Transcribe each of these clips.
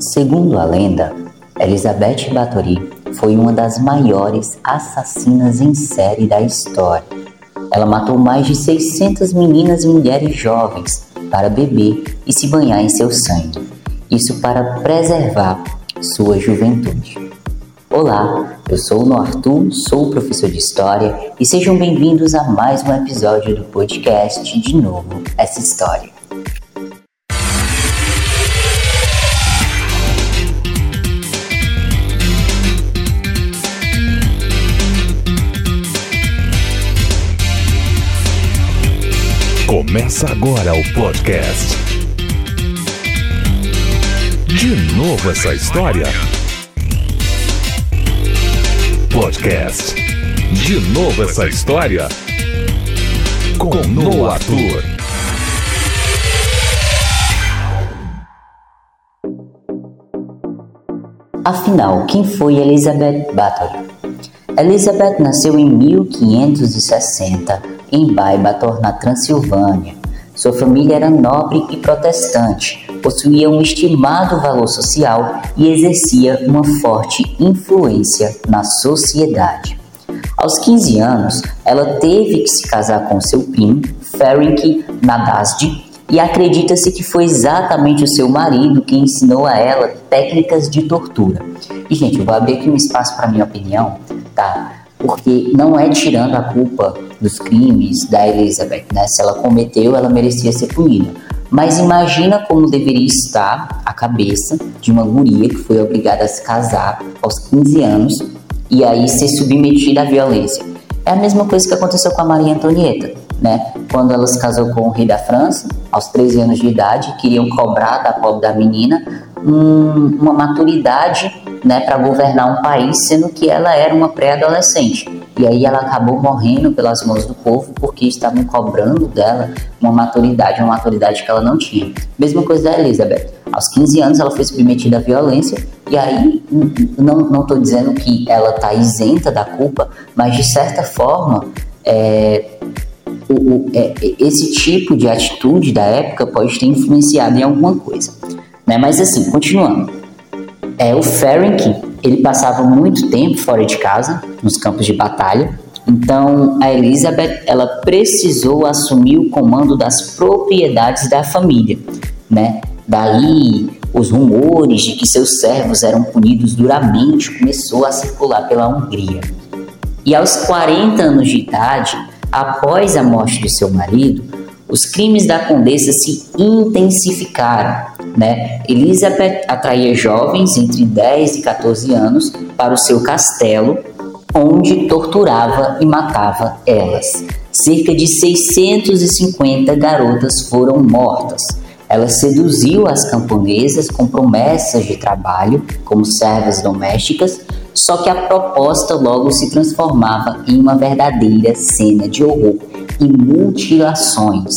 Segundo a lenda, Elizabeth Bathory foi uma das maiores assassinas em série da história. Ela matou mais de 600 meninas e mulheres jovens para beber e se banhar em seu sangue. Isso para preservar sua juventude. Olá, eu sou o Arthur, sou professor de História e sejam bem-vindos a mais um episódio do podcast De Novo Essa História. Começa agora o podcast. De novo essa história. Podcast. De novo essa história. Com Noah Arthur. Afinal, quem foi Elizabeth Bathory? Elizabeth nasceu em 1560 em Baibator, na Transilvânia. Sua família era nobre e protestante, possuía um estimado valor social e exercia uma forte influência na sociedade. Aos 15 anos, ela teve que se casar com seu primo, Ferenc Nadasdi, e acredita-se que foi exatamente o seu marido que ensinou a ela técnicas de tortura. E, gente, eu vou abrir aqui um espaço para minha opinião, tá? Porque não é tirando a culpa dos crimes da Elizabeth, né? Se ela cometeu, ela merecia ser punida. Mas imagina como deveria estar a cabeça de uma guria que foi obrigada a se casar aos 15 anos e aí ser submetida à violência. É a mesma coisa que aconteceu com a Maria Antonieta, né? Quando ela se casou com o rei da França, aos 13 anos de idade, queriam cobrar da pobre da menina um, uma maturidade, né, para governar um país, sendo que ela era uma pré-adolescente. E aí ela acabou morrendo pelas mãos do povo porque estavam cobrando dela uma maturidade, uma maturidade que ela não tinha. Mesma coisa da Elizabeth. Aos 15 anos ela foi submetida à violência e aí não estou dizendo que ela está isenta da culpa, mas de certa forma é, o, o, é, esse tipo de atitude da época pode ter influenciado em alguma coisa. Né? Mas assim, continuando. É, o Ferenc ele passava muito tempo fora de casa, nos campos de batalha. Então, a Elizabeth, ela precisou assumir o comando das propriedades da família, né? Daí, os rumores de que seus servos eram punidos duramente começou a circular pela Hungria. E aos 40 anos de idade, após a morte de seu marido, os crimes da condessa se intensificaram. Né? Elizabeth atraía jovens entre 10 e 14 anos para o seu castelo, onde torturava e matava elas. Cerca de 650 garotas foram mortas. Ela seduziu as camponesas com promessas de trabalho como servas domésticas, só que a proposta logo se transformava em uma verdadeira cena de horror e mutilações.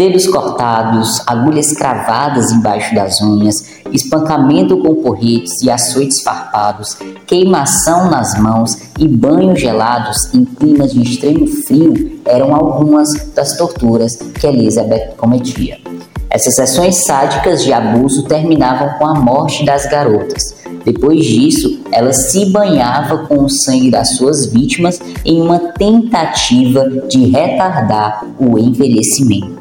Dedos cortados, agulhas cravadas embaixo das unhas, espancamento com porretes e açoites farpados, queimação nas mãos e banhos gelados em climas de extremo frio eram algumas das torturas que Elizabeth cometia. Essas sessões sádicas de abuso terminavam com a morte das garotas, depois disso, ela se banhava com o sangue das suas vítimas em uma tentativa de retardar o envelhecimento.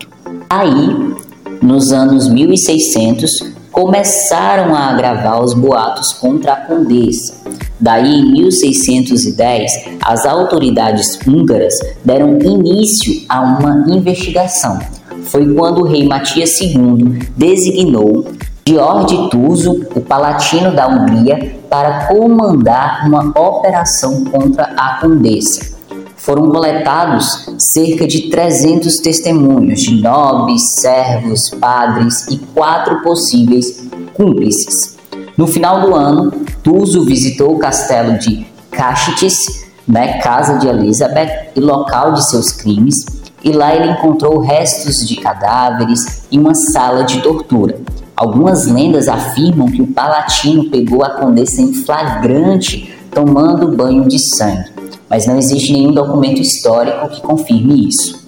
Aí, nos anos 1600, começaram a agravar os boatos contra a condessa. Daí, em 1610, as autoridades húngaras deram início a uma investigação. Foi quando o rei Matias II designou George Tuso, o palatino da Hungria, para comandar uma operação contra a condessa. Foram coletados cerca de 300 testemunhos de nobres, servos, padres e quatro possíveis cúmplices. No final do ano, Tuso visitou o castelo de Kashitz, né, casa de Elizabeth e local de seus crimes, e lá ele encontrou restos de cadáveres e uma sala de tortura. Algumas lendas afirmam que o palatino pegou a condessa em flagrante tomando banho de sangue, mas não existe nenhum documento histórico que confirme isso.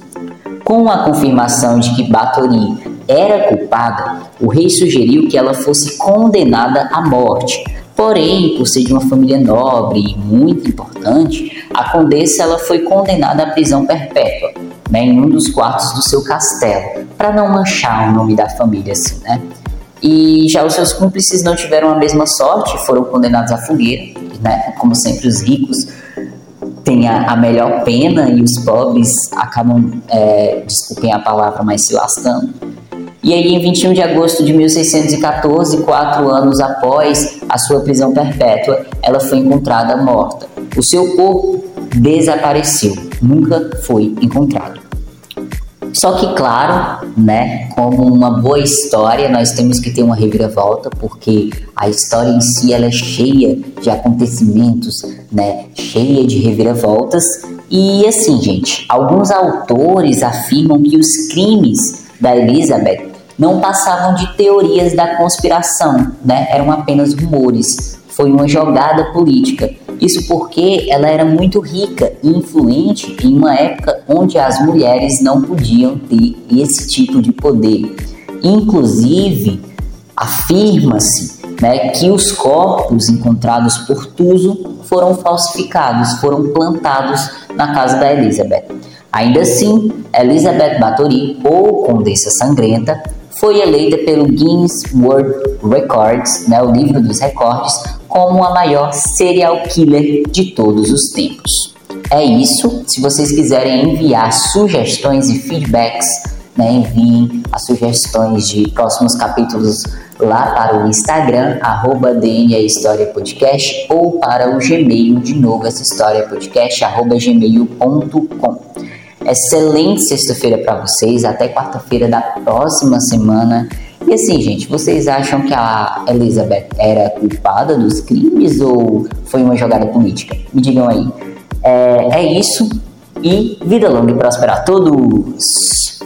Com a confirmação de que Bathory era culpada, o rei sugeriu que ela fosse condenada à morte. Porém, por ser de uma família nobre e muito importante, a condessa ela foi condenada à prisão perpétua, né, em um dos quartos do seu castelo, para não manchar o nome da família assim, né? E já os seus cúmplices não tiveram a mesma sorte, foram condenados à fogueira, né? Como sempre os ricos têm a, a melhor pena e os pobres acabam, é, desculpem a palavra, mas se lascando. E aí, em 21 de agosto de 1614, quatro anos após a sua prisão perpétua, ela foi encontrada morta. O seu corpo desapareceu, nunca foi encontrado. Só que, claro, né, como uma boa história, nós temos que ter uma reviravolta, porque a história em si ela é cheia de acontecimentos, né, cheia de reviravoltas. E assim, gente, alguns autores afirmam que os crimes da Elizabeth não passavam de teorias da conspiração, né? Eram apenas rumores. Foi uma jogada política. Isso porque ela era muito rica e influente em uma época onde as mulheres não podiam ter esse tipo de poder. Inclusive, afirma-se né, que os corpos encontrados por Tuso foram falsificados, foram plantados na casa da Elizabeth. Ainda assim, Elizabeth Bathory, ou Condessa Sangrenta, foi eleita pelo Guinness World Records, né, o livro dos recordes, como a maior serial killer de todos os tempos. É isso. Se vocês quiserem enviar sugestões e feedbacks, né, enviem as sugestões de próximos capítulos lá para o Instagram, arroba História Podcast, ou para o Gmail, de novo, essa história podcast, arroba gmail.com. Excelente sexta-feira para vocês, até quarta-feira da próxima semana. E assim, gente, vocês acham que a Elizabeth era culpada dos crimes ou foi uma jogada política? Me digam aí. É, é isso e vida longa e próspera a todos!